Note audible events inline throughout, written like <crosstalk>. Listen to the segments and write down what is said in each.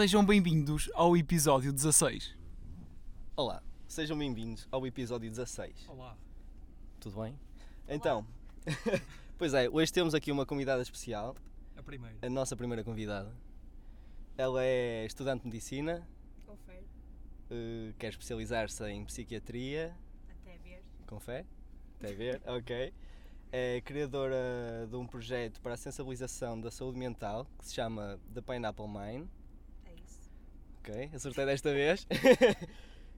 Sejam bem-vindos ao episódio 16. Olá, sejam bem-vindos ao episódio 16. Olá. Tudo bem? Então, <laughs> pois é, hoje temos aqui uma convidada especial, A primeira. a nossa primeira convidada. Ela é estudante de medicina, Confere, eh, quer especializar-se em psiquiatria, até ver. com fé, até ver, <laughs> ok. É criadora de um projeto para a sensibilização da saúde mental que se chama The Pineapple Mind. Ok, acertei desta vez. <laughs>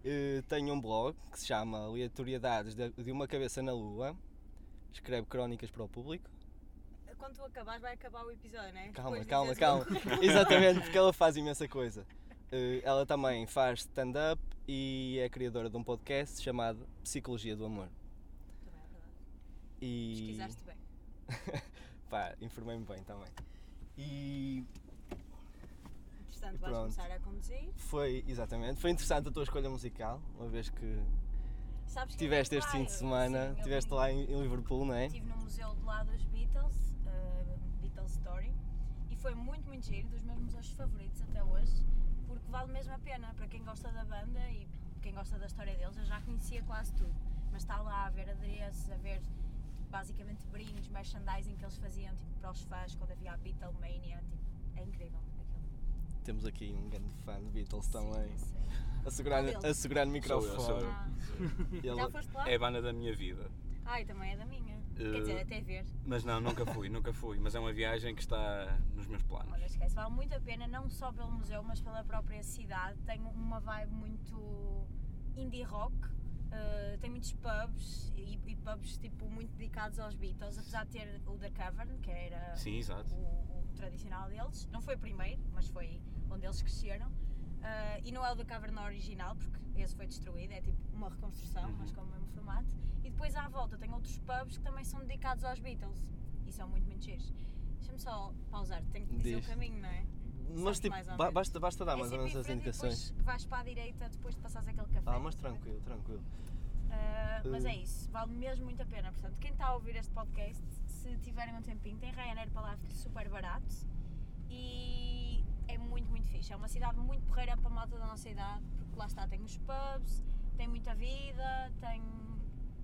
Eh, Tenho um blog que se chama Aleatoriedades de uma Cabeça na Lua. Escreve crónicas para o público. Quando tu acabares, vai acabar o episódio, não é? Calma, Depois calma, calma. <laughs> <laughs> Exatamente, porque ela faz imensa coisa. Eh, Ela também faz stand-up e é criadora de um podcast chamado Psicologia do Amor. Também é verdade. E. Pesquisaste bem. Pá, informei-me bem também. E Entretanto, vais começar a conduzir. foi, exatamente, foi interessante a tua escolha musical, uma vez que Sabes tiveste este fim de semana, sim, estiveste lá em em Liverpool, não é? Estive no museu de lá dos Beatles, uh, Beatles Story, e foi muito, muito giro, dos meus museus favoritos até hoje, porque vale mesmo a pena para quem gosta da banda e quem gosta da história deles. Eu já conhecia quase tudo, mas está lá a ver adereços, a ver basicamente brindes, merchandising que eles faziam tipo, para os fãs quando havia a Beatlemania. Tipo, é incrível. Temos aqui um grande fã de Beatles também. Sim, sim. A segurar, a segurar no Sou eu, sou microfone. eu. Ah, <laughs> Ele- já foste lá? É a banda da minha vida. Ai, também é da minha. Quer Eh, dizer, até ver. Mas não, nunca fui, nunca fui. Mas é uma viagem que está nos meus planos. Olha, esquece, vale muito a pena, não só pelo museu, mas pela própria cidade. Tem uma vibe muito indie rock, uh, tem muitos pubs e, e pubs tipo, muito dedicados aos Beatles, apesar de ter o The Cavern, que era Sim, exato. o, o tradicional deles. Não foi o primeiro, mas foi onde eles cresceram. Uh, e não é o The Cavern original, porque esse foi destruído, é tipo uma reconstrução, Uhum. mas com o mesmo formato. E depois à volta tem outros pubs que também são dedicados aos Beatles e são muito, muito giros. Deixa-me só pausar, tenho que dizer Diz. o caminho, não é? Mas tipo, basta, basta dar é mais ou menos as indicações. Vais para a direita depois de passares aquele café. Ah, mas tranquilo, tranquilo. Ah, mas Eh. é isso, vale mesmo muito a pena. Portanto, quem está a ouvir este podcast, se tiverem um tempinho, tem Ryanair para lá, fica super barato e é muito, muito fixe. É uma cidade muito porreira para a malta da nossa idade, porque lá está, tem os pubs, tem muita vida, tem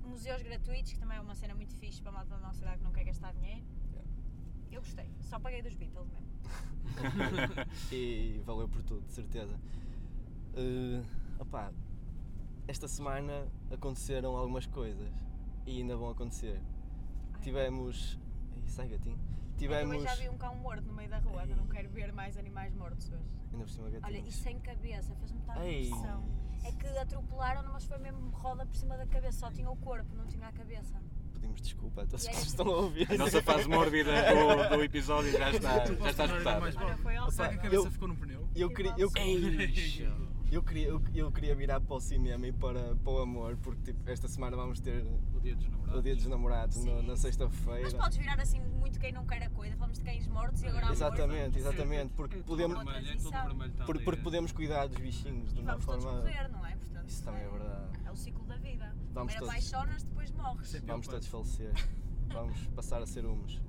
museus gratuitos, que também é uma cena muito fixe para a malta da nossa idade que não quer gastar dinheiro. Yeah. Eu gostei, só paguei dos Beatles mesmo. <laughs> E valeu por tudo, de certeza. Eh, opá, esta semana aconteceram algumas coisas e ainda vão acontecer. Ai, Tivemos. Ih, sai gatinho. Eu Tivemos. também já vi um cão morto no meio da rua, eu não quero ver mais animais mortos hoje. Ainda por cima Olha, e sem cabeça, fez-me tanta Ei. impressão. É que atropelaram, mas foi mesmo roda por cima da cabeça, só tinha o corpo, não tinha a cabeça. Pedimos desculpa a todos E que era estão a ouvir. A nossa fase mórbida do, do episódio já <laughs> está, já está esgotada. Olha, foi Será que a cabeça eu- ficou no pneu? Eu queria, eu, eu, queria, eu, eu queria virar para o cinema e para, para o amor, porque tipo, esta semana vamos ter O dia dos namorados. o Dia dos Namorados no- na sexta-feira. Mas podes virar assim muito quem não quer a coisa, falamos de cães mortos e agora amor. Exatamente, exatamente, porque podemos, é tudo Transição. vermelho, por- porque podemos cuidar dos bichinhos de uma vamos todos forma. morrer, não é? Portanto, Isso também é verdade. É o ciclo da vida. Vamos Primeiro todos. apaixonas, depois morres. Sempre. Vamos todos falecer. Vamos passar a ser uns.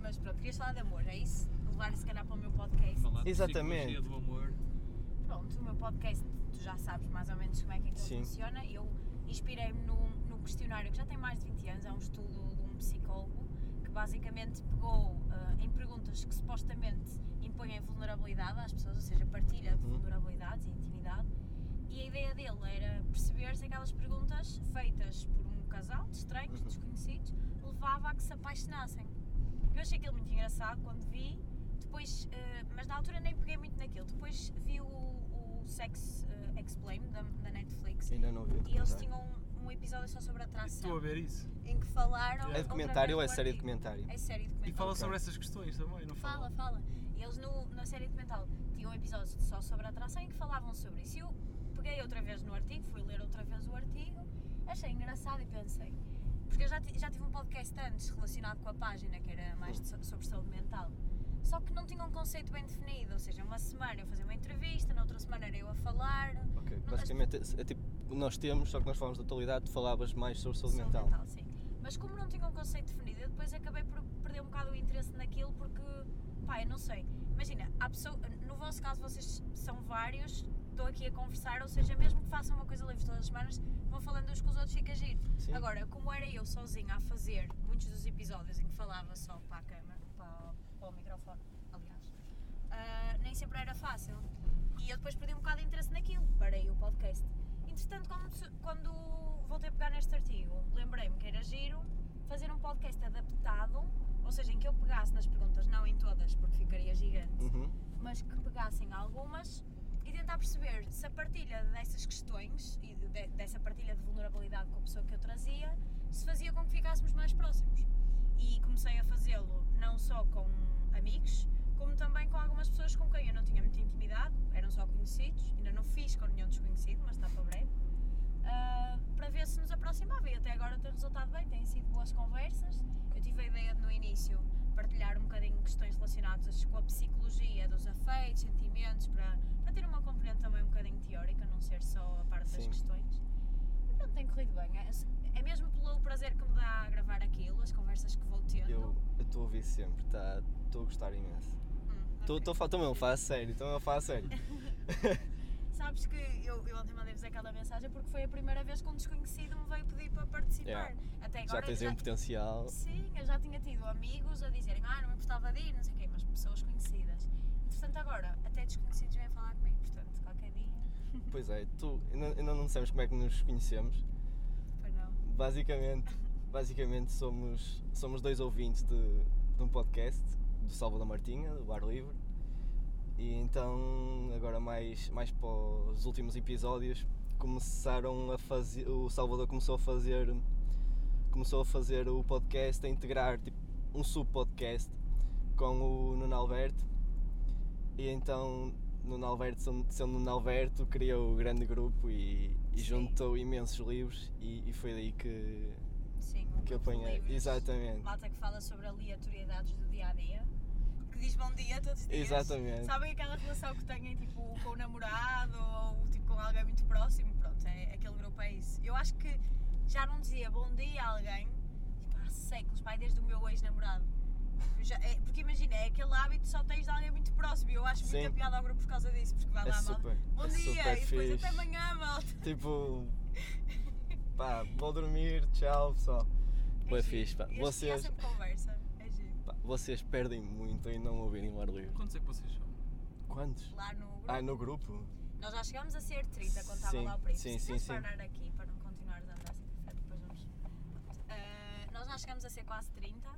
Mas pronto, querias falar de amor, é isso? Levar se calhar para o meu podcast. Falar de Exatamente. do amor. Pronto, o meu podcast, tu já sabes mais ou menos como é que aquilo Sim. funciona. Eu inspirei-me no, no questionário que já tem mais de 20 anos, é um estudo de um psicólogo que basicamente pegou ah, em perguntas que supostamente impõem vulnerabilidade às pessoas, ou seja, partilha de Uhum. vulnerabilidades e intimidade. E a ideia dele era perceber se aquelas perguntas feitas por um casal de estranhos, Uhum. desconhecidos, levava a que se apaixonassem. Eu achei aquilo muito engraçado quando vi, depois, eh, mas na altura nem peguei muito naquilo. Depois vi o Sex eh, Explained da, da Netflix Ainda não vi e eles documentário. tinham um, um episódio só sobre E Estou a atração, ver isso. em que falaram. É documentário ou é série de documentário? É série E documental. fala Ok. sobre essas questões também, não Fala, fala? fala. Eles no, na série documental tinham um episódio só sobre a atração em que falavam sobre isso. E eu peguei outra vez no artigo, fui ler outra vez o artigo, achei engraçado e pensei. Porque eu já, já tive um podcast antes relacionado com a página, que era mais de so- sobre saúde mental. Só que não tinha um conceito bem definido, ou seja, uma semana eu fazia uma entrevista, na outra semana era eu a falar. Ok, basicamente é, é tipo, nós temos, só que nós falamos da atualidade, tu falavas mais sobre saúde mental. sim. Mas como não tinha um conceito definido, eu depois acabei por perder um bocado o interesse naquilo porque pá, eu não sei. Imagina, há pessoa, no vosso caso vocês são vários, estou aqui a conversar, ou seja, mesmo que façam uma coisa livre todas as semanas, vão falando uns com os outros, fica giro. Sim. Agora, como era eu sozinha a fazer muitos dos episódios em que falava só para a câmera, o microfone, aliás, ah, nem sempre era fácil. E eu depois perdi um bocado de interesse naquilo, parei o podcast. Entretanto, quando, quando voltei a pegar neste artigo, lembrei-me que era giro fazer um podcast adaptado, ou seja, em que eu pegasse nas perguntas, não em todas, porque ficaria gigante, Uhum. mas que pegassem algumas e tentar perceber se a partilha dessas questões e de- dessa partilha de vulnerabilidade com a pessoa que eu trazia se fazia com que ficássemos mais próximos. E comecei a fazê-lo não só com amigos, como também com algumas pessoas com quem eu não tinha muita intimidade, eram só conhecidos, ainda não fiz com nenhum desconhecido, mas está para breve, ah, para ver se nos aproximava e até agora tem resultado bem, têm sido boas conversas. Eu tive a ideia de, no início partilhar um bocadinho questões relacionadas com a psicologia dos afeitos, sentimentos, para, para ter uma componente também um bocadinho teórica, não ser só a parte das Sim. questões. E pronto, tem corrido bem. É, mesmo pelo prazer que me dá a gravar aquilo, as conversas que vou tendo. Eu estou a ouvir sempre, tá- estou a gostar imenso. Hum. Estou mesmo a falar a sério, estou a falar a sério. <laughs> Sabes que eu, eu ontem mandei-vos aquela mensagem porque foi a primeira vez que um desconhecido me veio pedir para participar. Yeah. Até Já agora tens aí um potencial. Sim, eu já tinha tido amigos a dizerem ah, não me importava de ir, não sei o quê, mas pessoas conhecidas. Entretanto agora, até desconhecidos vêm falar comigo, portanto, qualquer dia, Pois é, tu ainda, ainda não sabes como é que nos conhecemos. Basicamente, basicamente somos, somos dois ouvintes de, de um podcast do Salvador Martinha, do Bar Livre. E então, agora mais, mais para os últimos episódios, começaram a fazer. O Salvador começou a fazer. Começou a fazer o podcast, a integrar tipo, um sub-podcast com o Nuno Alberto. E então, Nuno Alberto, sendo Nuno Alberto, criou o grande grupo e, e Sim. juntou imensos livros. E, e foi daí que, Sim, um que apanhei. Exatamente. Malta que fala sobre aleatoriedades do dia a dia, que diz bom dia todos os dias. Exatamente. Sabem aquela relação que têm tipo, com o namorado ou tipo, com alguém muito próximo? Pronto, é, aquele grupo é isso. Eu acho que já não dizia bom dia a alguém tipo, há séculos, pai, desde o meu ex-namorado. Eu já- é- porque imagina, é aquele hábito que só tens de alguém muito próximo e eu acho Sim. muita piada ao grupo por causa disso, porque vai É lá, malta. super, Bom é dia super e depois fixe. até amanhã, malta. Tipo, pá, vou dormir, tchau pessoal. Boa giro. fixe, pá. E- E há Vocês, sempre conversa, é giro. pá, vocês perdem muito em não ouvirem o ar livre. Quantos é que vocês são? Quantos? Lá no grupo. Ah, no grupo? Nós já chegámos a ser 30 quando estava Sim, lá o príncipe. sim, Se sim, sim. parar aqui para não continuar a andar assim para frente, depois vamos. Ah, nós já chegamos a ser quase 30.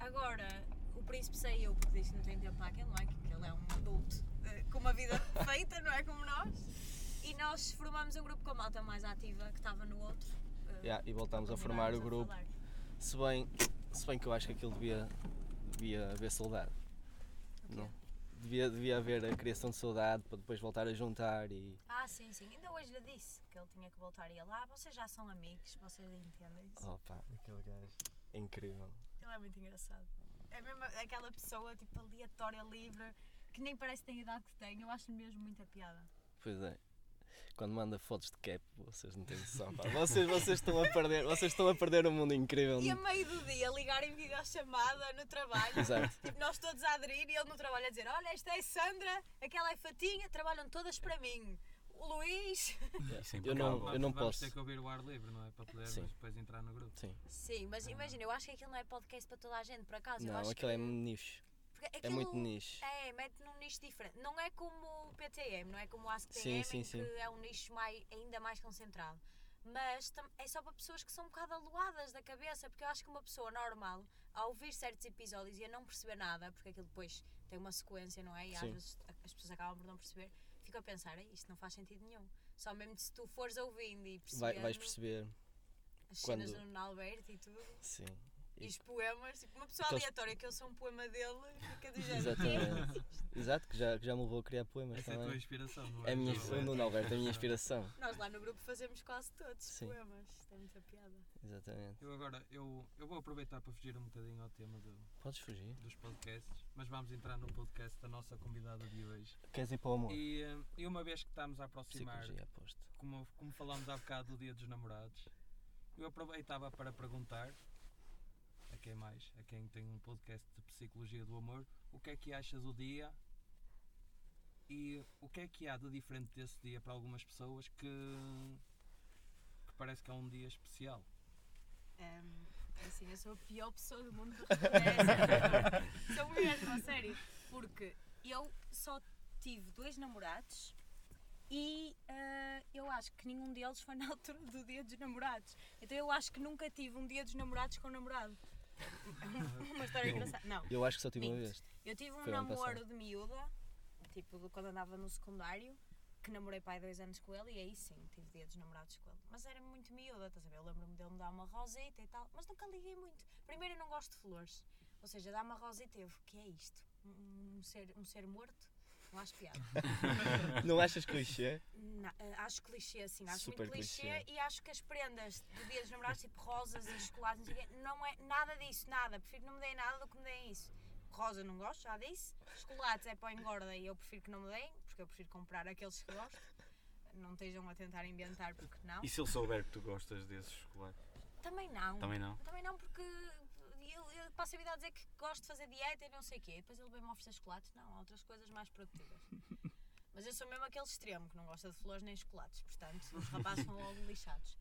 Agora, o príncipe saiu porque disse que não tem tempo para aquele, não é? Que ele é um adulto eh, com uma vida <laughs> feita, não é? Como nós. E nós formamos um grupo com a malta mais ativa que estava no outro. eh, Yeah, e voltámos a formar o grupo. falar. Se bem, se bem que eu acho que aquilo devia, devia haver saudade. O quê? Não. Devia, devia haver a criação de saudade para depois voltar a juntar e. Ah, sim, sim. Ainda hoje lhe disse que ele tinha que voltar e ia lá. Vocês já são amigos, vocês entendem isso. Opa, aquele gajo. É incrível. Ele é muito engraçado. É mesmo aquela pessoa tipo aleatória, livre, que nem parece que tem a idade que tem. Eu acho mesmo muita piada. Pois é. Quando manda fotos de cap, vocês não têm noção. pá. Vocês, vocês, estão a perder, vocês estão a perder um mundo incrível. E a meio do dia ligarem videochamada no trabalho. Exato. Tipo, nós todos a aderir e ele no trabalho a dizer: Olha, esta é a Sandra, aquela é Fatinha, trabalham todas para mim. O Luís. Isso é Eu não, eu não Vamos posso. ter que ouvir o ar livre, não é? Para Sim. depois entrar no grupo. Sim. Sim, mas imagina, eu acho que aquilo não é podcast para toda a gente, por acaso. eu Não, acho aquilo é que... nicho. porque É aquilo- muito nicho. É, mete num nicho diferente. Não é como o PTM, não é como o AskTM, Sim, sim, em sim. que é um nicho mais, ainda mais concentrado. Mas tam- é só para pessoas que são um bocado aluadas da cabeça, porque eu acho que uma pessoa normal, ao ouvir certos episódios e a não perceber nada, porque aquilo depois tem uma sequência, não é? E às Sim. vezes a- as pessoas acabam por não perceber, fica a pensar, "Ei, isto não faz sentido nenhum. Só mesmo se tu fores ouvindo e Vai, percebendo vais perceber. as cenas quando- do Alberto e tudo. Sim. E os poemas, tipo, uma pessoa Aqueles- aleatória que eu sou um poema dele, fica do <laughs> género. "Que é. <laughs> Exato, que já, que já me levou a criar poemas Essa é a tua inspiração, não é? É a minha, Não o Nuno Alberto é a minha inspiração. Nós lá no grupo fazemos quase todos Sim. poemas. Isto é muita piada. Exatamente. Eu agora, eu, eu vou aproveitar para fugir um bocadinho ao tema do- Podes fugir. dos podcasts, mas vamos entrar no podcast da nossa convidada de hoje. Queres ir para o amor? E, eh, e uma vez que estamos a aproximar, como, como falámos há bocado do Dia dos Namorados, eu aproveitava para perguntar a Mais, a quem tem um podcast de psicologia do amor, o que é que achas do dia e o que é que há de diferente desse dia para algumas pessoas que, que parece que é um dia especial? Ehm, <laughs> é assim, eu sou a pior pessoa do mundo para responder essa pergunta. Sou mesmo, a sério. Porque eu só tive dois namorados e eh, eu acho que nenhum deles foi na <laughs> altura do dia dos namorados. Então eu acho que nunca tive um dia dos namorados com um namorado. Uma história engraçada. Não. Eu acho que só tive uma Minto. vez. Eu tive um Foi namoro de miúda, tipo quando andava no secundário, que namorei pai dois anos com ele e aí sim tive dia dos namorados com ele. Mas era muito miúda, estás a ver? Eu lembro-me dele me dar uma roseta e tal, mas nunca liguei muito. Primeiro eu não gosto de flores, ou seja, dar uma roseta eu, o que é isto? Um, um ser, um ser morto? Não acho piada. <laughs> Não achas clichê? Na- eh, acho clichê, assim, acho Super muito clichê, clichê. e acho que as prendas do dia dos namorados, tipo rosas e chocolates, não, sei não é nada disso, nada. Prefiro que não me deem nada do que me deem isso. Rosa não gosto, já disse. Chocolates é para engorda e eu prefiro que não me deem, porque eu prefiro comprar aqueles que gosto. Não estejam a tentar inventar, porque não. E se ele souber que tu gostas desses chocolates? Também não. Também não? Também não, porque passo a vida a dizer que gosto de fazer dieta e não sei o quê. Depois ele vem-me oferecer chocolates. Não, há outras coisas mais produtivas. <laughs> Mas eu sou mesmo aquele extremo que não gosta de flores nem chocolates. Portanto, os rapazes são logo lixados.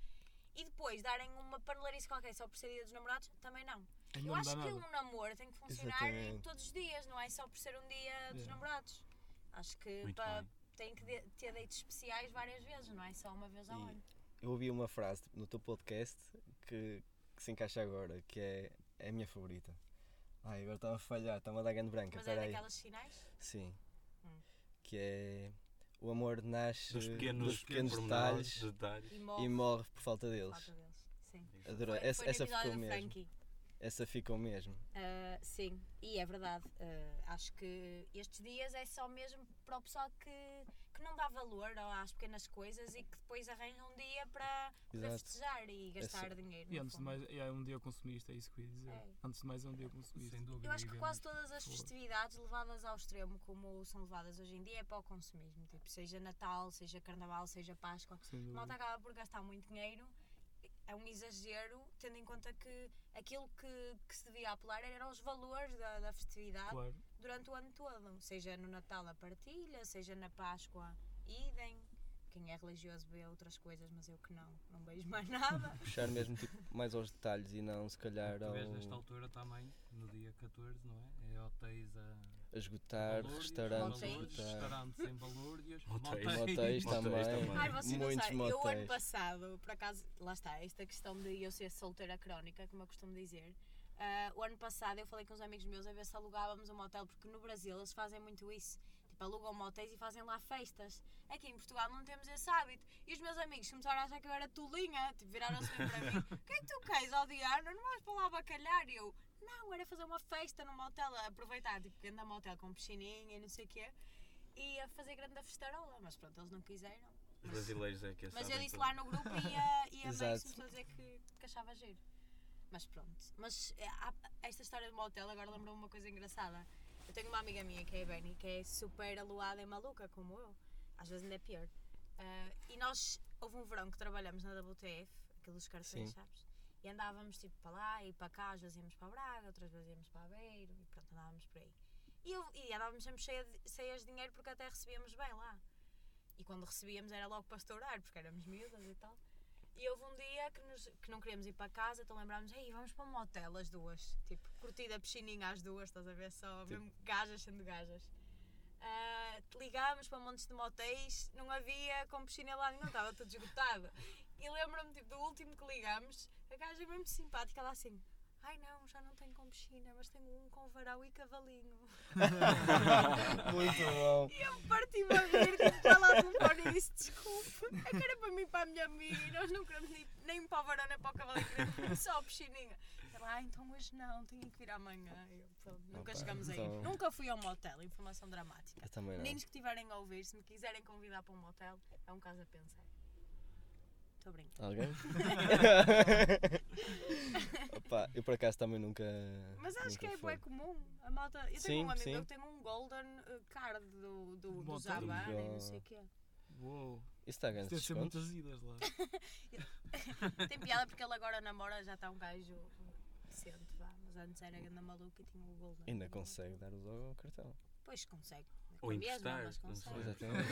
E depois darem uma panelarice qualquer só por ser dia dos namorados, também não. Eu não acho que nada. um namoro tem que funcionar Exatamente. todos os dias, não é só por ser um dia dos Yeah. namorados. Acho que tem que de- ter dates especiais várias vezes, não é só uma vez ao E- ano. Eu ouvi uma frase no teu podcast que, que se encaixa agora, que é, é a minha favorita. Ai, agora está a falhar, está-me a dar grande branca. Mas é aí. daquelas sinais? Sim. Hum. Que é o amor nasce Dos pequenos, dos pequenos pormenores, detalhes detalhes. E e morre morre por falta por deles. falta deles. Sim. Adorei. Foi, Essa, foi essa ficou mesmo. Frankie. Essa ficou mesmo. Ah, sim, e é verdade. Ah, acho que estes dias é só mesmo para o pessoal que, que não dá valor às pequenas coisas e que depois arranja um dia para, festejar e gastar dinheiro. E antes de mais, é um dia consumista, é isso que eu ia dizer. É. Antes de mais, é um dia consumista. Sem dúvida. Eu acho que quase todas as festividades levadas ao extremo, como são levadas hoje em dia, é para o consumismo. Tipo, seja Natal, seja Carnaval, seja Páscoa. A malta acaba por gastar muito dinheiro. É um exagero, tendo em conta que aquilo que, que se devia apelar eram os valores da, da festividade Claro. durante o ano todo. Seja no Natal a partilha, seja na Páscoa, idem. Quem é religioso vê outras coisas, mas eu que não, não vejo mais nada. <laughs> Puxar mesmo tipo, mais aos detalhes e não se calhar Tu ao, nesta altura também, no dia 14, não é? É hotéis a. a esgotar, balúrdios, restaurantes a Motéis. esgotar. Restaurantes em balúrdios, Motéis. Motéis Motéis também. Ai, vocês não Muitos sabem. Eu, ano motéis. passado, por acaso, lá está, esta questão de eu ser solteira crónica, como eu costumo dizer. ah, o ano passado eu falei com uns amigos meus a ver se alugávamos um motel, porque no Brasil eles fazem muito isso. Tipo, alugam motéis e fazem lá festas. Aqui em Portugal não temos esse hábito. E os meus amigos começaram a achar que eu era tolinha. Tipo, viraram-se para mim: <laughs> O que é que tu queres, ó Diana? Não vais para lá bacalhar? E eu: Não, era fazer uma festa no motel, aproveitar, tipo, grande motel com piscininha e não sei o quê. E a fazer grande festarola. Mas pronto, eles não quiseram. Os brasileiros é que Mas eu disse tudo. lá no grupo e a, e a <laughs> mãe começou a dizer que, que achava giro. Mas pronto. Mas há- esta história do motel agora lembrou-me uma coisa engraçada. Eu tenho uma amiga minha que é a Benny, que é super aluada e maluca, como eu. Às vezes ainda é pior. Ah, e nós, houve um verão que trabalhamos na WTF, aqueles cartões, Sim. sabes? E andávamos tipo para lá e para cá, às vezes íamos para Braga, outras vezes íamos para Aveiro e pronto, andávamos por aí. E, eu, e andávamos sempre cheia de- cheias de dinheiro porque até recebíamos bem lá. E quando recebíamos era logo para estourar, porque éramos miúdas e tal. E houve um dia que, nos- que não queríamos ir para casa, então lembrámos, ei, vamos para um motel as duas. Tipo, curtida piscininha às duas, estás a ver? Só Tipo- mesmo gajas sendo gajas. Ah, ligámos para montes de motéis, não havia com piscina lá nenhum, estava tudo esgotado. E lembro-me tipo, do último que ligámos, a gaja é mesmo simpática, ela assim. Ai não, já não tenho com piscina, mas tenho um com varão e cavalinho. <laughs> Muito bom. E eu parti-me a rir, tipo, para lá do fone e disse desculpe. É que era para mim e para a minha amiga e nós não queremos nem, nem para o varão nem para o cavalinho, queremos só a piscininha. Ela, ah, então hoje não, tenho que vir amanhã. Eu, pronto, nunca Opa, chegamos aí. então- Nunca fui a um motel, informação dramática. Eu também não. Meninos que estiverem a ouvir, se me quiserem convidar para um motel, é um caso a pensar. Estou brincando. Alguém? <laughs> Opa, eu por acaso também nunca. Mas acho nunca que é bué comum. A malta. Eu tenho Sim, um amigo sim. meu que tem um golden uh, card do, do, do. Zabana e não sei o quê. Uou. Isso está ganhar deve ser muitas idas lá. <laughs> Tem piada porque ele agora namora, já está um gajo decente, vá. Mas antes era grande maluca e tinha o Golden. Ainda consegue dar-vos ao cartão. Pois consegue. Ou mesma, emprestar, mas não consegue. sei. Exatamente.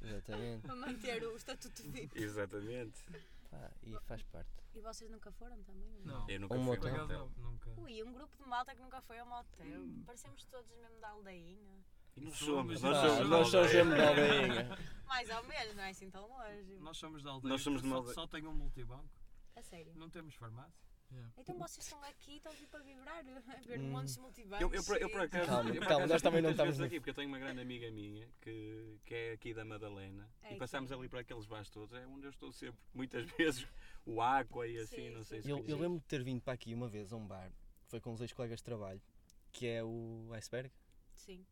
<laughs> Exatamente. Para manter o estatuto VIP. Exatamente. Pá, e faz parte. E vocês nunca foram também? Não. Eu nunca Um fui motel. ao motel. Nunca. Ui, um grupo de malta que nunca foi ao motel. Parecemos todos mesmo da aldeinha. E nós Somos, nós somos. nós somos da mesmo da aldeinha. <laughs> Mais ou menos, não é assim tão longe. Nós somos da aldeia. Nós somos de uma só, aldeia. só tem um multibanco. A sério. Não temos farmácia. Yeah. Então vocês estão aqui, estão aqui para vibrar, a ver Hum. montes de multibancos. Eu, eu, por- eu por acaso, Calma, eu por calma, acaso nós também não estamos aqui, porque eu tenho uma grande amiga minha que, que é aqui da Madalena É e passamos aqui. ali para aqueles bares todos, é onde eu estou sempre, muitas <laughs> vezes, o Aqua e assim, Sim, não sei sim. se Eu, eu lembro de ter vindo para aqui uma vez a um bar, foi com os ex-colegas de trabalho, que é o Iceberg. Sim.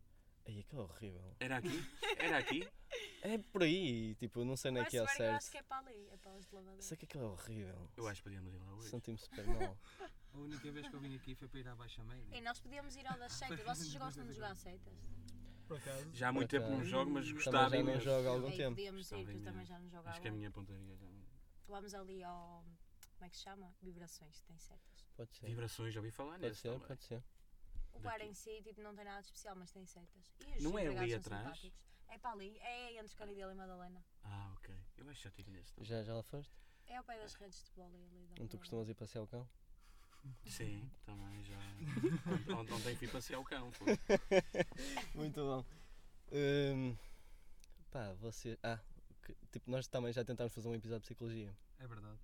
Aí que é horrível. Era aqui? Era aqui? É por aí, tipo, não sei nem aqui ao Iceberg eu acho certo. que é para ali, é para os de lavador. Sei que aquilo é horrível. Eu acho que podíamos ir lá hoje. Senti-me super mal. <laughs> A única vez que eu vim aqui foi para ir à Baixa Média. E nós podíamos ir ao das seitas. Vocês gostam de jogar seitas? Por acaso. Já há muito tempo não jogo, mas Também gostava já não jogo há algum tempo. podíamos ir, que eu também já não jogava. Acho que a minha pontaria já não... Vamos ali ao. Como é que se chama? Vibrações, tem setas. Pode ser. Vibrações, já ouvi falar Pode nisso ser, também. pode ser. O bar em si tipo, não tem nada de especial, mas tem setas. E os Não é ali atrás? simpáticos. É para ali, é entre Canidelo e Madalena. Ah, ok. Eu acho que já estive nesse também. Já, já lá foste? É ao pé das redes de bola e ali. da Onde tu costumas ir passear o cão? <laughs> Sim, também já. <laughs> Ontem- Ontem fui passear o cão. pô. <laughs> Muito bom. Hum, pá, você. Ah, que- tipo, nós também já tentámos fazer um episódio de psicologia. É verdade.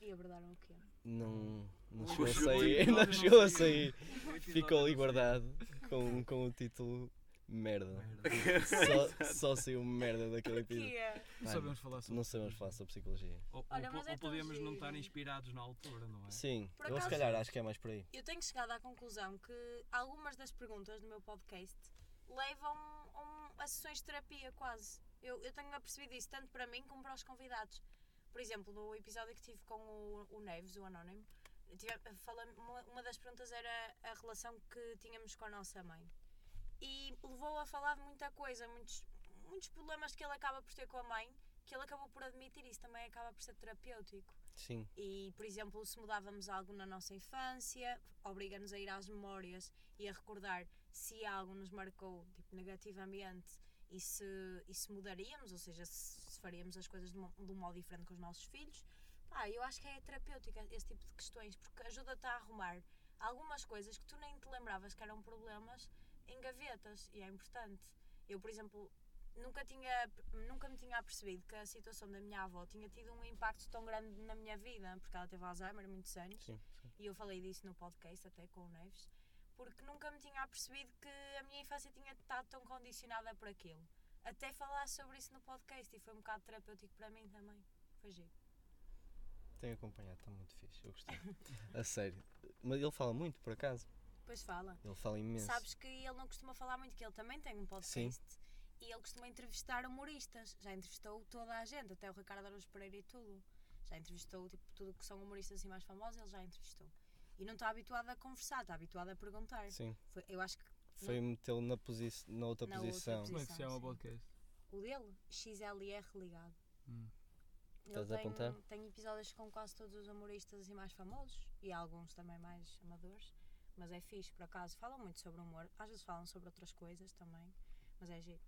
E abordaram o quê? Não, não chegou a sair. <laughs> não Não chegou a sair. Ficou ali guardado com, com o título Merda. Merda. Só, <laughs> só saiu merda daquele episódio. é? Não sabemos falar sobre Não sabemos falar sobre psicologia. Ou, Olha, ou, mas é ou tão podíamos não estar inspirados na altura, não é? Sim, Por eu se acaso- calhar acho que é mais por aí. Eu tenho chegado à conclusão que algumas das perguntas do meu podcast levam a, um- a sessões de terapia, quase. Eu, eu tenho apercebido isso tanto para mim como para os convidados. Por exemplo, no episódio que tive com o, o Neves, o Anónimo, tive, falando, uma, uma das perguntas era a relação que tínhamos com a nossa mãe. E levou a falar de muita coisa, muitos, muitos problemas que ele acaba por ter com a mãe, que ele acabou por admitir. Isso também acaba por ser terapêutico. Sim, E, por exemplo, se mudávamos algo na nossa infância, obriga-nos a ir às memórias e a recordar se algo nos marcou tipo, negativamente e se, e se mudaríamos, ou seja, se, se faríamos as coisas de, mo- de um modo diferente com os nossos filhos. Pá, eu acho que é terapêutica esse tipo de questões, porque ajuda-te a arrumar algumas coisas que tu nem te lembravas que eram problemas em gavetas e é importante. Eu, por exemplo, nunca, tinha, nunca me tinha apercebido que a situação da minha avó tinha tido um impacto tão grande na minha vida, porque ela teve Alzheimer há muitos anos sim. sim. e eu falei disso no podcast até com o Neves, porque nunca me tinha apercebido que a minha infância tinha estado tão condicionada por aquilo. Até falar sobre isso no podcast e foi um bocado terapêutico para mim também. Foi giro. Tenho acompanhado, está muito fixe. Eu gostei. <laughs> A sério. Mas ele fala muito, por acaso. Depois fala. Ele fala imenso. Sabes que ele não costuma falar muito, que ele também tem um podcast. E ele costuma entrevistar humoristas. Já entrevistou toda a gente, até o Ricardo Araújo Pereira e tudo. Já entrevistou tipo, tudo que são humoristas assim mais famosos, ele já entrevistou. E não está habituado a conversar, está habituado a perguntar. Sim. Foi- eu acho que Foi metê-lo na, posi na outra Na outra posição. posição. Como é que se chama o podcast? o dele, XLR ligado. Hum. Estás a tem, apontar? tem episódios com quase todos os humoristas assim mais famosos e alguns também mais amadores. Mas é fixe, por acaso. Falam muito sobre humor. Às vezes falam sobre outras coisas também. Mas é giro.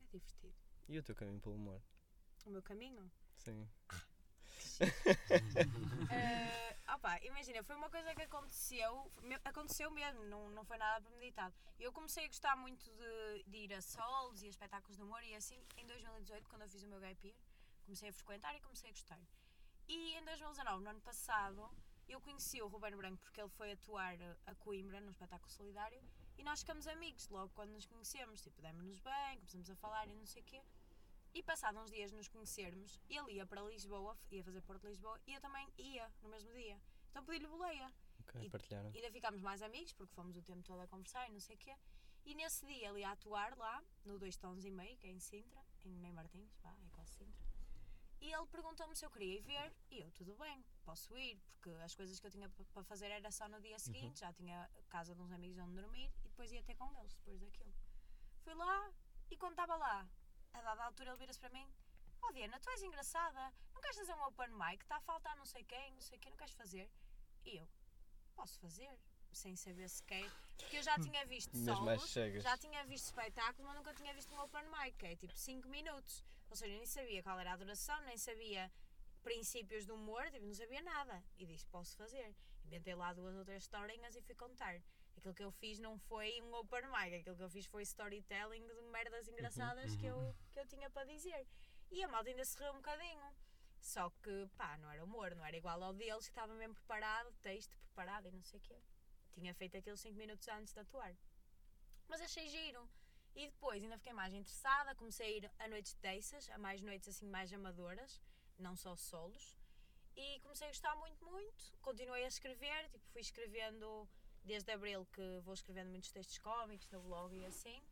É divertido. E o teu caminho pelo humor? O meu caminho? Sim. <laughs> Eh, opá, imagina, foi uma coisa que aconteceu, aconteceu mesmo, não, não foi nada premeditado. Eu comecei a gostar muito de, de ir a solos e a espetáculos de humor e assim em 2018, quando eu fiz o meu gap year, comecei a frequentar e comecei a gostar. E em 2019, no ano passado, eu conheci o Ruben Branco porque ele foi atuar a Coimbra num espetáculo solidário e nós ficamos amigos logo quando nos conhecemos, tipo, demos-nos bem, começamos a falar e não sei o quê. E passados uns dias nos conhecermos, ele ia para Lisboa, ia fazer Porto Lisboa, e eu também ia no mesmo dia. Então pedi-lhe boleia. Ok, E- partilharam. Ainda ficámos mais amigos, porque fomos o tempo todo a conversar e não sei o quê. E nesse dia ele ia atuar lá, no Dois Tons e Meio, que é em Sintra, em Ney Martins, vá, é quase Sintra. E ele perguntou-me se eu queria ir ver, e eu, tudo bem, posso ir, porque as coisas que eu tinha pa- para fazer era só no dia seguinte, já tinha casa de uns amigos onde dormir, e depois ia ter com eles, depois daquilo. Fui lá, e quando estava lá, a dada altura ele vira-se para mim, ó Diana, tu és engraçada, não queres fazer um open mic, está a faltar não sei quem, não sei quem, não queres fazer? E eu, posso fazer, sem saber sequer. Porque eu já tinha visto solos, já tinha visto espetáculos, mas nunca tinha visto um open mic, que é tipo 5 minutos. Ou seja, nem sabia qual era a duração, nem sabia princípios do humor, tipo, não sabia nada. E disse, posso fazer. Inventei lá duas ou três historinhas e fui contar. Aquilo que eu fiz não foi um open mic, aquilo que eu fiz foi storytelling de merdas engraçadas que, eu, que eu tinha para dizer. E a malta ainda se riu um bocadinho. Só que, pá, não era humor, não era igual ao deles, que estava mesmo preparado, texto preparado e não sei o quê. Tinha feito aquilo 5 minutos antes de atuar. Mas achei giro. E depois ainda fiquei mais interessada, comecei a ir a noites de dessas, a mais noites assim mais amadoras, não só solos. E comecei a gostar muito, muito. Continuei a escrever, tipo, fui escrevendo desde abril que vou escrevendo muitos textos cómicos no blog e assim.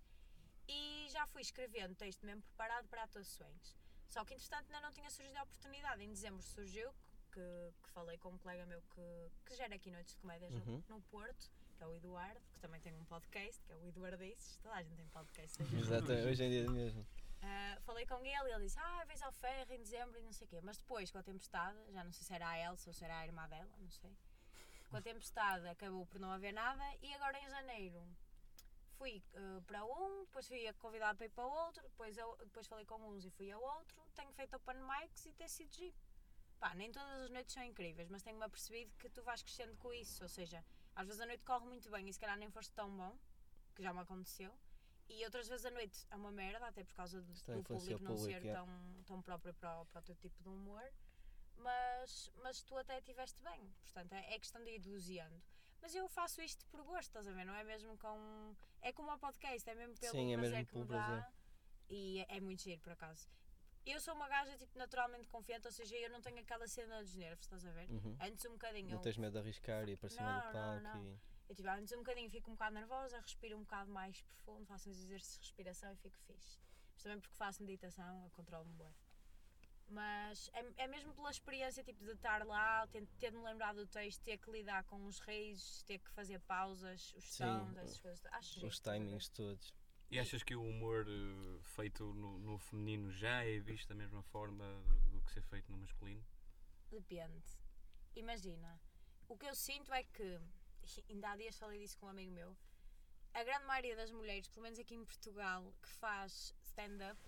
E já fui escrevendo texto mesmo preparado para atuações. Só que entretanto ainda não tinha surgido a oportunidade. Em dezembro surgiu, que, que falei com um colega meu que, que gera aqui noites de comédias no- Uhum. no, Porto, que é o Eduardo, que também tem um podcast, que é o Eduardices. Toda a gente tem podcast. seja Exato, hoje em dia mesmo. Uh, falei com ele e ele disse: Ah, vens ao ferro em dezembro e não sei o quê. Mas depois, com a tempestade, já não sei se era a Elsa ou se era a irmã dela, não sei. Com a tempestade acabou por não haver nada e agora em janeiro fui uh, para um, depois fui convidada para ir para outro, depois, eu, depois falei com uns e fui a outro. Tenho feito open mics e giro. Pá, nem todas as noites são incríveis, mas tenho-me apercebido que tu vais crescendo com isso. Ou seja, às vezes a noite corre muito bem e se calhar nem foste tão bom, que já me aconteceu. E outras vezes a noite é uma merda, até por causa do, é do influencia público não público, ser é. tão, tão próprio para, para o teu tipo de humor. Mas, mas tu até estiveste bem, portanto é, é questão de ir doseando. Mas eu faço isto por gosto, estás a ver? Não é mesmo com. É como um podcast, é mesmo pelo Sim, é prazer mesmo que me prazer. dá. E é, é muito giro, por acaso. Eu sou uma gaja tipo, naturalmente confiante, ou seja, eu não tenho aquela cena dos nervos, estás a ver? Uhum. Antes um bocadinho. Não eu- tens medo de arriscar e ir para cima Não, do não, palco não. e. eu tipo, antes um bocadinho fico um bocado nervosa, respiro um bocado mais profundo, faço uns exercícios de respiração e fico fixe. Mas também porque faço meditação, eu controlo-me bem. Mas é, é mesmo pela experiência tipo, de estar lá, ter, ter de me lembrar do texto, ter que lidar com os reis, ter que fazer pausas, os Sim, tons, essas coisas. Acho Os timings todos. E achas que o humor eh, feito no, no feminino já é visto da mesma forma do que ser feito no masculino? Depende. Imagina, o que eu sinto é que, <laughs> ainda há dias falei disso com um amigo meu, a grande maioria das mulheres, pelo menos aqui em Portugal, que faz stand-up,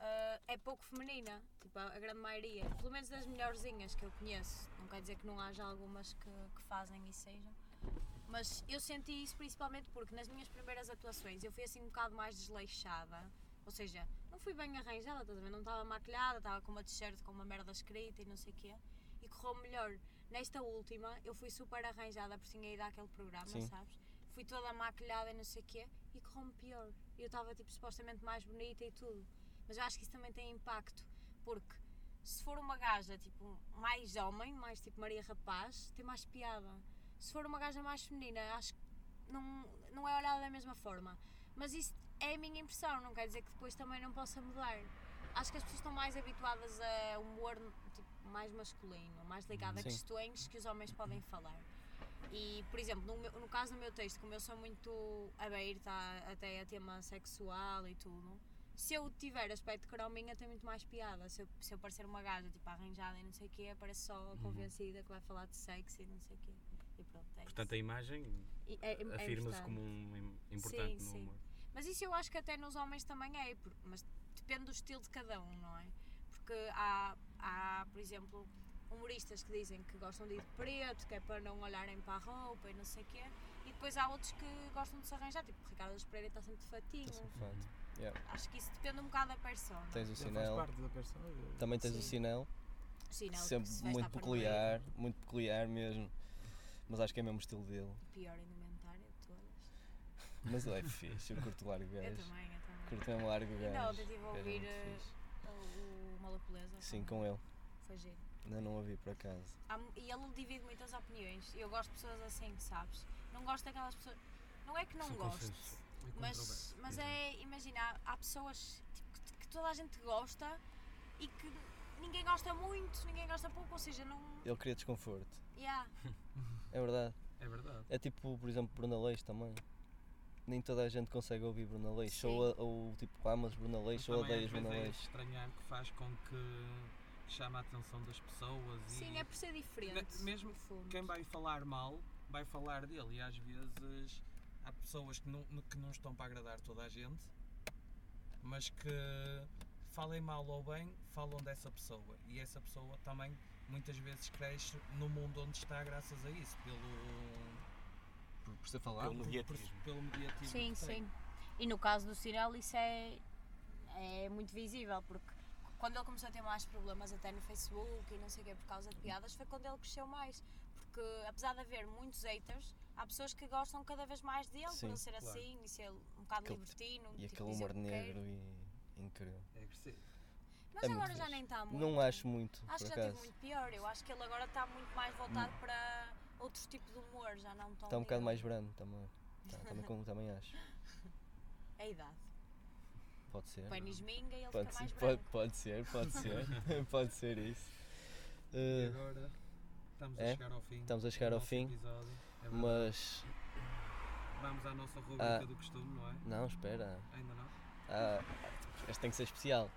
ah, é pouco feminina. Tipo, a, grande maioria, pelo menos das melhorzinhas que eu conheço. Não quer dizer que não haja algumas que, que fazem e sejam. Mas eu senti isso principalmente porque nas minhas primeiras atuações eu fui assim um bocado mais desleixada. Ou seja, não fui bem arranjada, estás? Não estava maquilhada, estava com uma t-shirt com uma merda escrita e não sei o quê. E correu melhor. Nesta última eu fui super arranjada porque tinha ido àquele programa, Sim. sabes? Fui toda maquilhada e não sei o quê e correu-me pior. Eu estava tipo supostamente mais bonita e tudo. Mas eu acho que isso também tem impacto porque se for uma gaja tipo mais homem, mais tipo Maria Rapaz, tem mais piada. Se for uma gaja mais feminina, acho que não, não é olhada da mesma forma. Mas isso é a minha impressão, não quer dizer que depois também não possa mudar. Acho que as pessoas estão mais habituadas a humor tipo, mais masculino, mais ligado a Sim. questões que os homens podem falar. E, por exemplo, no, meu- no caso do meu texto, como eu sou muito aberta a- até a tema sexual e tudo, se eu tiver aspecto crominha tem muito mais piada. Se eu, se eu parecer uma gaja tipo arranjada e não sei o quê, parece só convencida que vai falar de sexo e não sei o quê. E pronto, é Portanto, isso. a imagem é- é- é afirma-se como um im- importante Sim, no sim. humor. Mas isso eu acho que até nos homens também é, mas depende do estilo de cada um, não é? Porque há, há, por exemplo, humoristas que dizem que gostam de ir de preto, que é para não olharem para a roupa e não sei o quê, e depois há outros que gostam de se arranjar, tipo o Ricardo Pereira está sempre de fatinho. Está sempre fato. Yeah. Acho que isso depende um bocado da persona. Tens o Já sinal. parte da persona. Também tens o Sim. sinal. Sim, não, sempre se muito peculiar. Muito peculiar mesmo. Mas acho que é mesmo o estilo dele. Pior indumentária de todas. Mas ele é fixe, eu curto largo <laughs> Eu gajo. também, eu também. Curto mesmo largo gajo. estive a Gajo é ouvir muito eh, o, o Malapoleza. Sim, com ele. Foi giro. Ainda não ouvi por acaso. Há e ele divide muitas opiniões. Eu gosto de pessoas assim, sabes? Não gosto daquelas pessoas. Não é que não São gosto, consensos. É mas, mas é. Imagina, há- pessoas tipo, que, que toda a gente gosta e que ninguém gosta muito, ninguém gosta pouco, ou seja, não. Ele cria desconforto. Yeah. É verdade. É verdade. É tipo, por exemplo, Bruna Leix também. Nem toda a gente consegue ouvir Bruna Leix. Ou, ou tipo, amas Bruna Leix ou odeias Bruna é Leix. estranhar que faz com que chama a atenção das pessoas Sim, e é por ser diferente. Me- mesmo quem vai falar mal vai falar dele e às vezes há pessoas que não, que não estão para agradar toda a gente, mas que falem mal ou bem, falam dessa pessoa. E essa pessoa também muitas vezes cresce no mundo onde está graças a isso, pelo, Por, por ser falado. Pelo por- mediatismo. pelo mediatismo. Sim, que sim. E no caso do Cirel isso é, é muito visível, porque quando ele começou a ter mais problemas até no Facebook e não sei o quê por causa de piadas, foi quando ele cresceu mais. Porque apesar de haver muitos haters, há pessoas que gostam cada vez mais dele por Sim, ele ser claro. assim e ser um bocado Aquele- libertino. E tipo, aquele humor negro e incrível. É agressivo. Mas É agora já fixe. nem está muito. Não acho muito, Acho por que já teve muito pior. Eu acho que ele agora está muito mais voltado para outros tipos de humor, já não tão. Está um bocado mais brando também. Tá, também, como também acho. <laughs> É a idade. Pode ser. Pênis minga e ele Pode fica ser, mais pode, branco. pode ser, pode ser. <laughs> <laughs> pode ser isso. E Eh, agora estamos a é? chegar ao fim. Estamos a do chegar ao fim, episódio. É mas. Vamos à nossa rubrica Ah. do costume, não é? Não, espera. Ainda não? Ah, este tem que ser especial.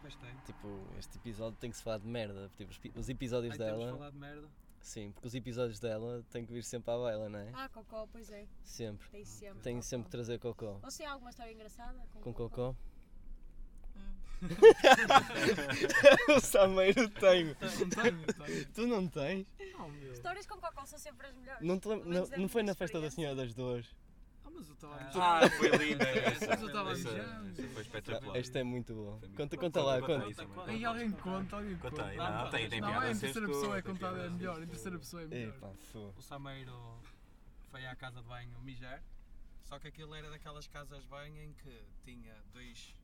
Pois tem. Tipo, este episódio tem que se falar de merda. Tipo, os, pi- os episódios temos de dela. falar de merda. Sim, porque os episódios dela têm que vir sempre à baila, não é? Ah, Cocó, pois é. Sempre. Tem sempre. Tem sempre que trazer cocó. Ou se há alguma história engraçada com, Com Cocó? cocó? <laughs> o Sameiro tem. Não tenho, tenho. Tu não tens? Não, meu. Histórias com Cocó são sempre as melhores. Não, te não, não foi na festa da. Senhora das Dores? Ah, mas eu estava a Ah. mijar. Ah, foi linda <laughs> essa. Mas eu estava a foi espetacular. Esta é muito boa. Muito Conta, conta lá, Conta. Aí alguém conta, alguém conta. Conta aí, Não, não, tem, tem Não, é, em a ser terceira pessoa é tem contada, é melhor. Em terceira pessoa é melhor. O Sameiro foi à casa de banho mijar, só que aquilo era daquelas casas de banho em que tinha dois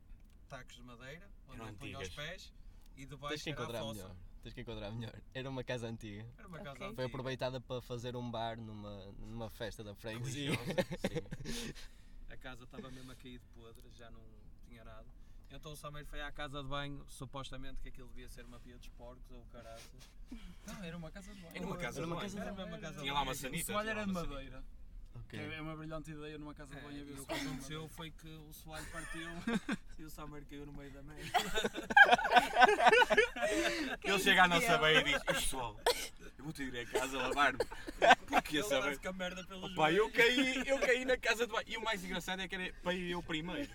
tacos de madeira, onde Eram ele punha os antigas. pés, e Tens debaixo que era a enquadrar fossa. melhor. Tens que enquadrar melhor. Era uma casa antiga. Era uma Ok. casa Foi antiga. Foi aproveitada para fazer um bar numa, numa festa da freguesia. <laughs> Sim. A casa estava mesmo a cair de podre, já não tinha nada. Então o Sameiro foi à casa de banho, supostamente que aquilo devia ser uma pia dos porcos ou caraças. Não, era uma casa de banho. Era uma casa Era de uma banho. casa de Era banho. mesmo uma casa Tinha lá uma sanita. O soalho era de uma sanita. madeira. Ok. Que é uma brilhante ideia numa casa de É, banho a ver o que aconteceu foi que o soalho partiu <laughs> e o Sameiro caiu no meio da merda. <laughs> Ele chega à nossa beira e diz: Pessoal, eu vou ter de ir a casa lavar-me. <laughs> Porque merda pelos Opa, eu caí, eu caí na casa de banho. E o mais engraçado é que era para ir eu primeiro.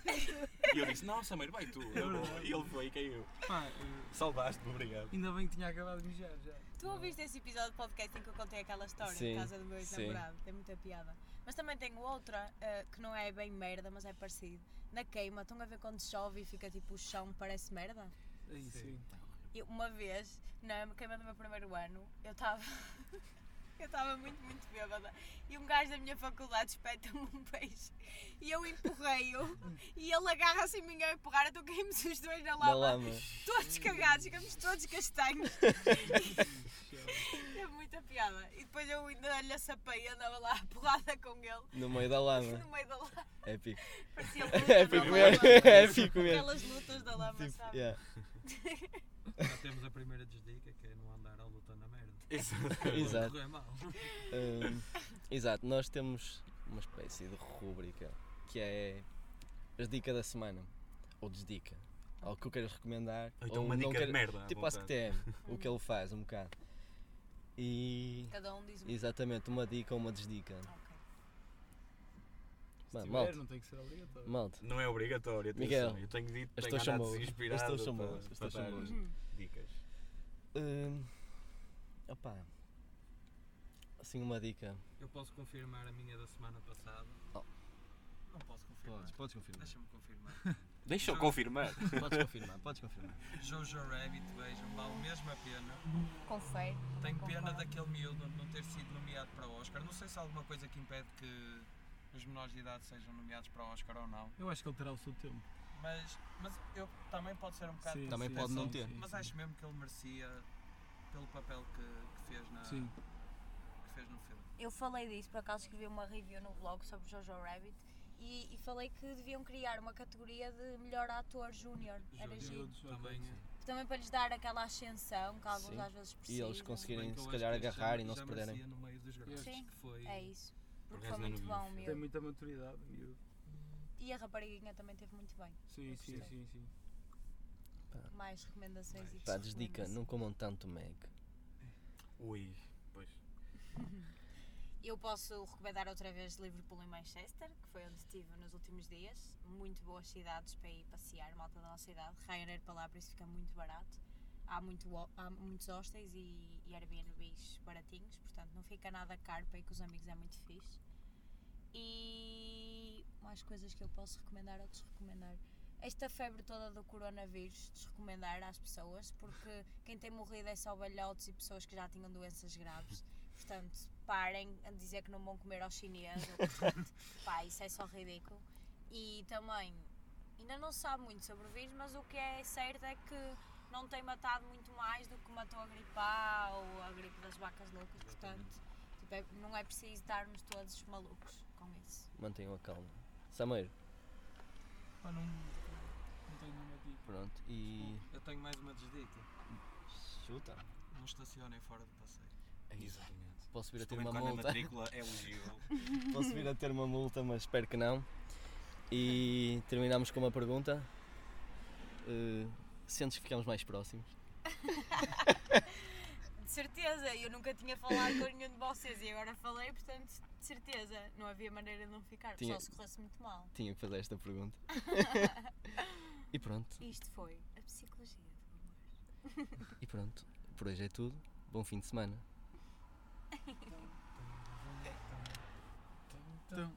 E eu disse: Não, Sameiro, vai tu. Eu vou. E ele foi e caiu. Pá, eh, Salvaste-me, obrigado. ainda bem que tinha acabado de mijar já. Tu ouviste esse episódio de podcast em que eu contei aquela história Sim, casa do meu ex-namorado? Tem muita piada. Mas também tenho outra eh, que não é bem merda, mas é parecido. Na queima, estão a ver quando chove e fica tipo o chão parece merda? Aí sim. Eu, uma vez, na queima do meu primeiro ano, eu estava. <laughs> Eu estava muito, muito bêbada e um gajo da minha faculdade espeta-me um beijo e eu empurrei-o e ele agarra-se em mim a empurrar, então caímos os dois na Na lama, lama. todos cagados, ficamos todos castanhos. É muita piada. E depois eu ainda lhe sapei, andava lá a porrada com ele No meio da lama. no meio da lama. Épico. Parecia <laughs> luta Épico na mesmo. lama. Épico mesmo. Aquelas lutas da lama, Tipo, sabe? yeah. <laughs> <laughs> Já temos a primeira desdica que é não andar à luta na merda. Exato. Hum, exato, nós temos uma espécie de rúbrica que é as dicas da semana. Ou desdica. Algo que eu queiras recomendar. Ou então ou uma não dica de queira- merda. Tipo acho que tem o que ele faz um bocado. E Cada um diz uma. exatamente uma dica ou uma desdica. Ok. Se Mano, tiver, não tem que ser obrigatório. Malta, Não é obrigatório, atenção. Miguel, eu tenho dito, estou tenho andado Estou famoso, para estou dar famoso. dicas. hum, opá, assim uma dica. Eu posso confirmar a minha da semana passada. Oh. Não posso confirmar. podes confirmar. Deixa-me confirmar. <laughs> Deixa eu confirmar. <laughs> Podes confirmar, podes confirmar. Jojo Rabbit, vejam, vale mesmo a pena. Confere. Tenho pena daquele miúdo não ter sido nomeado para o Oscar. Não sei se há alguma coisa que impede que os menores de idade sejam nomeados para o Oscar ou não. Eu acho que ele terá o seu tempo. Mas, mas eu também pode ser um bocado. Sim, Também sim, pode não ter. Mas acho mesmo que ele merecia pelo papel que, que fez na Sim. que fez no filme. Eu falei disso, por acaso escrevi uma review no blog sobre Jojo Rabbit e, e falei que deviam criar uma categoria de melhor ator júnior. Era giro. Também, sim. Também para lhes dar aquela ascensão que alguns Sim. às vezes E precisam. eles conseguirem se calhar agarrar já- e não se perderem. no meio dos grandes, Sim. que foi É isso. Porque foi muito bom isso. Tem muita maturidade, miúdo. E a rapariguinha também teve muito bem. Sim, sim, gostei. sim, sim. Mais recomendações e Pá, desdica, não comam tanto Mac. Ui, pois. Eu posso recomendar outra vez Liverpool e Manchester, que foi onde estive nos últimos dias. Muito boas cidades para ir passear, malta da nossa idade. Ryanair para lá, por isso fica muito barato. Há, muito, há muitos hostels e, e Airbnbs baratinhos, portanto não fica nada caro para ir com os amigos, é muito fixe. E mais coisas que eu posso recomendar ou desrecomendar. Esta febre toda do coronavírus, desrecomendar às pessoas, porque quem tem morrido é só velhotes e pessoas que já tinham doenças graves. Portanto, parem a dizer que não vão comer aos chineses. portanto, pá, isso é só ridículo. E também, ainda não se sabe muito sobre o vírus, mas o que é certo é que não tem matado muito mais do que matou a gripe A ou a gripe das vacas loucas. Portanto, tipo, é- não é preciso estarmos todos malucos com isso. Mantenham a calma. Não tenho nenhuma dica. pronto. E. Eu tenho mais uma desdita. Chuta. Não estacionem fora do passeio. Exatamente. Posso vir a ter uma quando a multa. matrícula é elegível. <laughs> Posso vir a ter uma multa, mas espero que não. E terminamos com uma pergunta. Eh, sentes que ficamos mais próximos? <laughs> De certeza, eu nunca tinha falado com nenhum de vocês e agora falei, portanto, de certeza, não havia maneira de não ficar, Tinha- só se corresse muito mal. Tinha que fazer esta pergunta. <laughs> e pronto, Isto foi a psicologia do amor. e pronto. Por hoje é tudo. Bom fim de semana. Então,